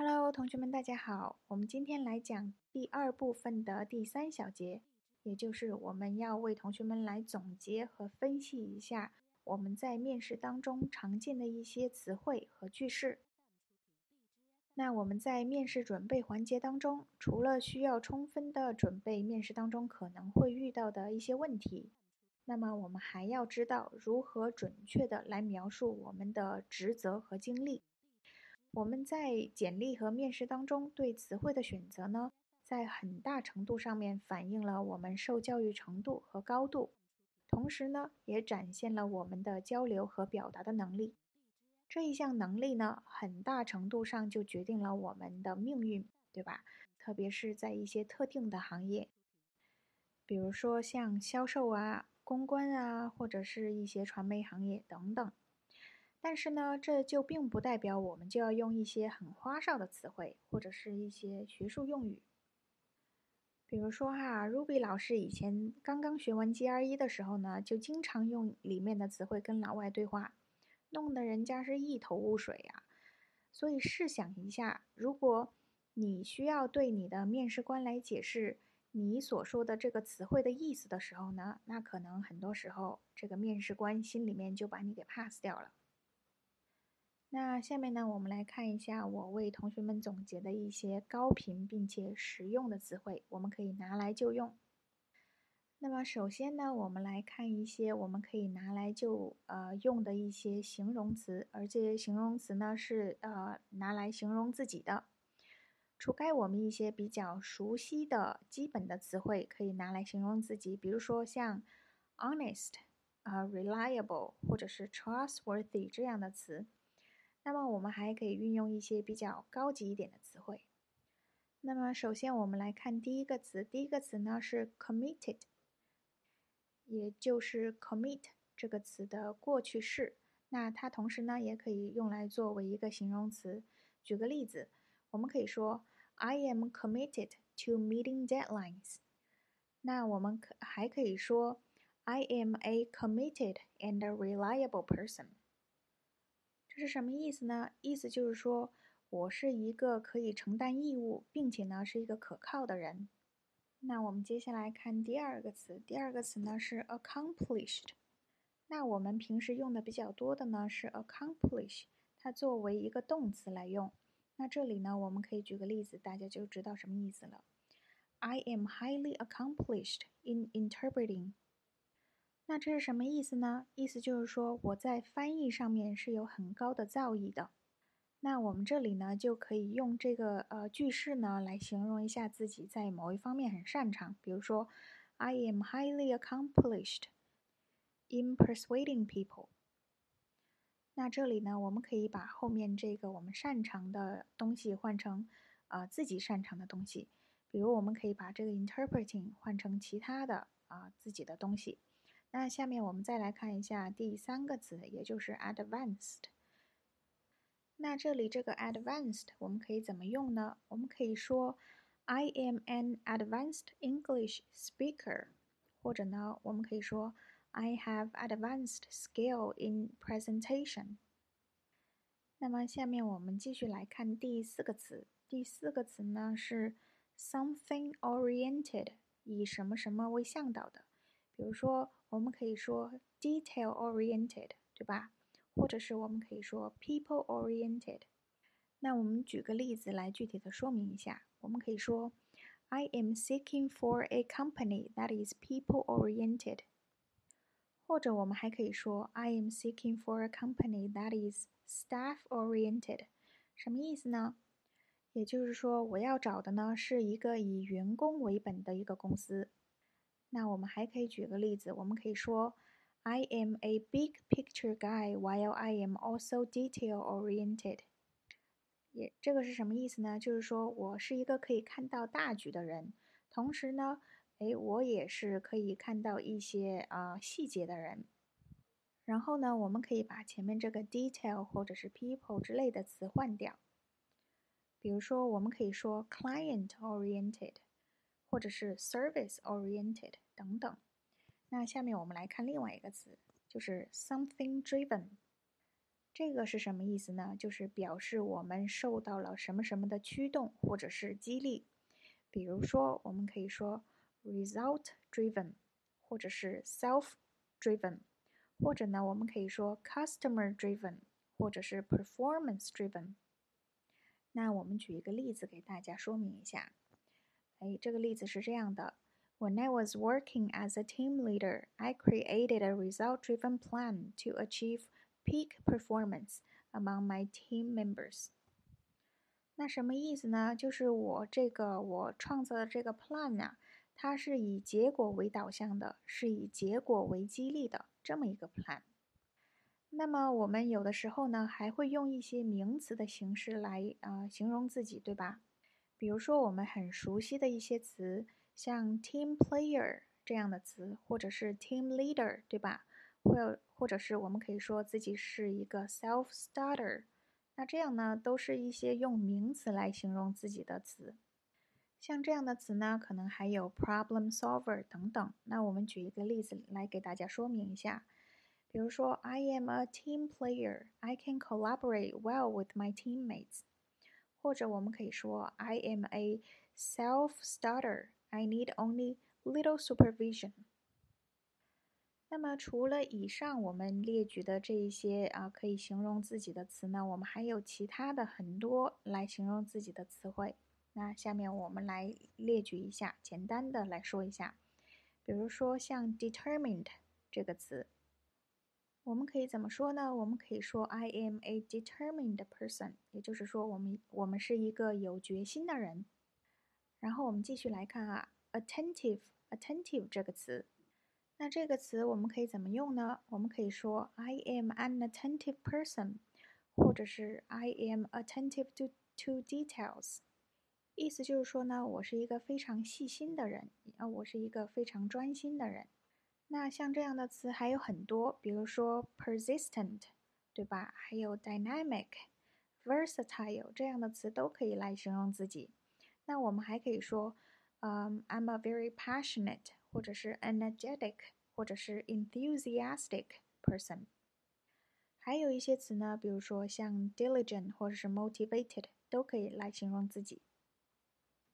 Hello，同学们，大家好。我们今天来讲第二部分的第三小节，也就是我们要为同学们来总结和分析一下我们在面试当中常见的一些词汇和句式。那我们在面试准备环节当中，除了需要充分的准备面试当中可能会遇到的一些问题，那么我们还要知道如何准确的来描述我们的职责和经历。我们在简历和面试当中对词汇的选择呢，在很大程度上面反映了我们受教育程度和高度，同时呢，也展现了我们的交流和表达的能力。这一项能力呢，很大程度上就决定了我们的命运，对吧？特别是在一些特定的行业，比如说像销售啊、公关啊，或者是一些传媒行业等等。但是呢，这就并不代表我们就要用一些很花哨的词汇，或者是一些学术用语。比如说哈，Ruby 老师以前刚刚学完 GRE 的时候呢，就经常用里面的词汇跟老外对话，弄得人家是一头雾水呀。所以试想一下，如果你需要对你的面试官来解释你所说的这个词汇的意思的时候呢，那可能很多时候这个面试官心里面就把你给 pass 掉了。那下面呢，我们来看一下我为同学们总结的一些高频并且实用的词汇，我们可以拿来就用。那么首先呢，我们来看一些我们可以拿来就呃用的一些形容词，而这些形容词呢是呃拿来形容自己的。除开我们一些比较熟悉的基本的词汇可以拿来形容自己，比如说像 honest 啊，reliable 或者是 trustworthy 这样的词。那么我们还可以运用一些比较高级一点的词汇。那么首先我们来看第一个词，第一个词呢是 committed，也就是 commit 这个词的过去式。那它同时呢也可以用来作为一个形容词。举个例子，我们可以说 I am committed to meeting deadlines。那我们可还可以说 I am a committed and reliable person。是什么意思呢？意思就是说我是一个可以承担义务，并且呢是一个可靠的人。那我们接下来看第二个词，第二个词呢是 accomplished。那我们平时用的比较多的呢是 accomplish，它作为一个动词来用。那这里呢我们可以举个例子，大家就知道什么意思了。I am highly accomplished in interpreting. 那这是什么意思呢？意思就是说我在翻译上面是有很高的造诣的。那我们这里呢就可以用这个呃句式呢来形容一下自己在某一方面很擅长。比如说，I am highly accomplished in persuading people。那这里呢我们可以把后面这个我们擅长的东西换成啊自己擅长的东西。比如我们可以把这个 interpreting 换成其他的啊自己的东西。那下面我们再来看一下第三个词，也就是 advanced。那这里这个 advanced 我们可以怎么用呢？我们可以说 I am an advanced English speaker，或者呢，我们可以说 I have advanced skill in presentation。那么下面我们继续来看第四个词，第四个词呢是 something oriented，以什么什么为向导的。比如说，我们可以说 detail oriented，对吧？或者是我们可以说 people oriented。那我们举个例子来具体的说明一下。我们可以说 I am seeking for a company that is people oriented。或者我们还可以说 I am seeking for a company that is staff oriented。什么意思呢？也就是说，我要找的呢是一个以员工为本的一个公司。那我们还可以举个例子，我们可以说，I am a big picture guy while I am also detail oriented。也这个是什么意思呢？就是说我是一个可以看到大局的人，同时呢，哎，我也是可以看到一些啊细节的人。然后呢，我们可以把前面这个 detail 或者是 people 之类的词换掉，比如说我们可以说 client oriented。或者是 service oriented 等等。那下面我们来看另外一个词，就是 something driven。这个是什么意思呢？就是表示我们受到了什么什么的驱动或者是激励。比如说，我们可以说 result driven，或者是 self driven，或者呢，我们可以说 customer driven，或者是 performance driven。那我们举一个例子给大家说明一下。哎，这个例子是这样的：When I was working as a team leader, I created a result-driven plan to achieve peak performance among my team members。那什么意思呢？就是我这个我创造的这个 plan 呢，它是以结果为导向的，是以结果为激励的这么一个 plan。那么我们有的时候呢，还会用一些名词的形式来啊、呃、形容自己，对吧？比如说我们很熟悉的一些词，像 team player 这样的词，或者是 team leader，对吧？或或者是我们可以说自己是一个 self starter，那这样呢，都是一些用名词来形容自己的词。像这样的词呢，可能还有 problem solver 等等。那我们举一个例子来给大家说明一下。比如说，I am a team player. I can collaborate well with my teammates. 或者我们可以说，I am a self-starter. I need only little supervision. 那么除了以上我们列举的这一些啊可以形容自己的词呢，我们还有其他的很多来形容自己的词汇。那下面我们来列举一下，简单的来说一下。比如说像 determined 这个词，我们可以怎么说呢？我们可以说 I am a determined person，也就是说我们我们是一个有决心的人。然后我们继续来看啊，attentive，attentive 这个词。那这个词我们可以怎么用呢？我们可以说 I am an attentive person，或者是 I am attentive to to details。意思就是说呢，我是一个非常细心的人，啊，我是一个非常专心的人。那像这样的词还有很多，比如说 persistent，对吧？还有 dynamic、versatile 这样的词都可以来形容自己。那我们还可以说，嗯，I'm a very passionate。或者是 energetic，或者是 enthusiastic person。还有一些词呢，比如说像 diligent 或者是 motivated，都可以来形容自己。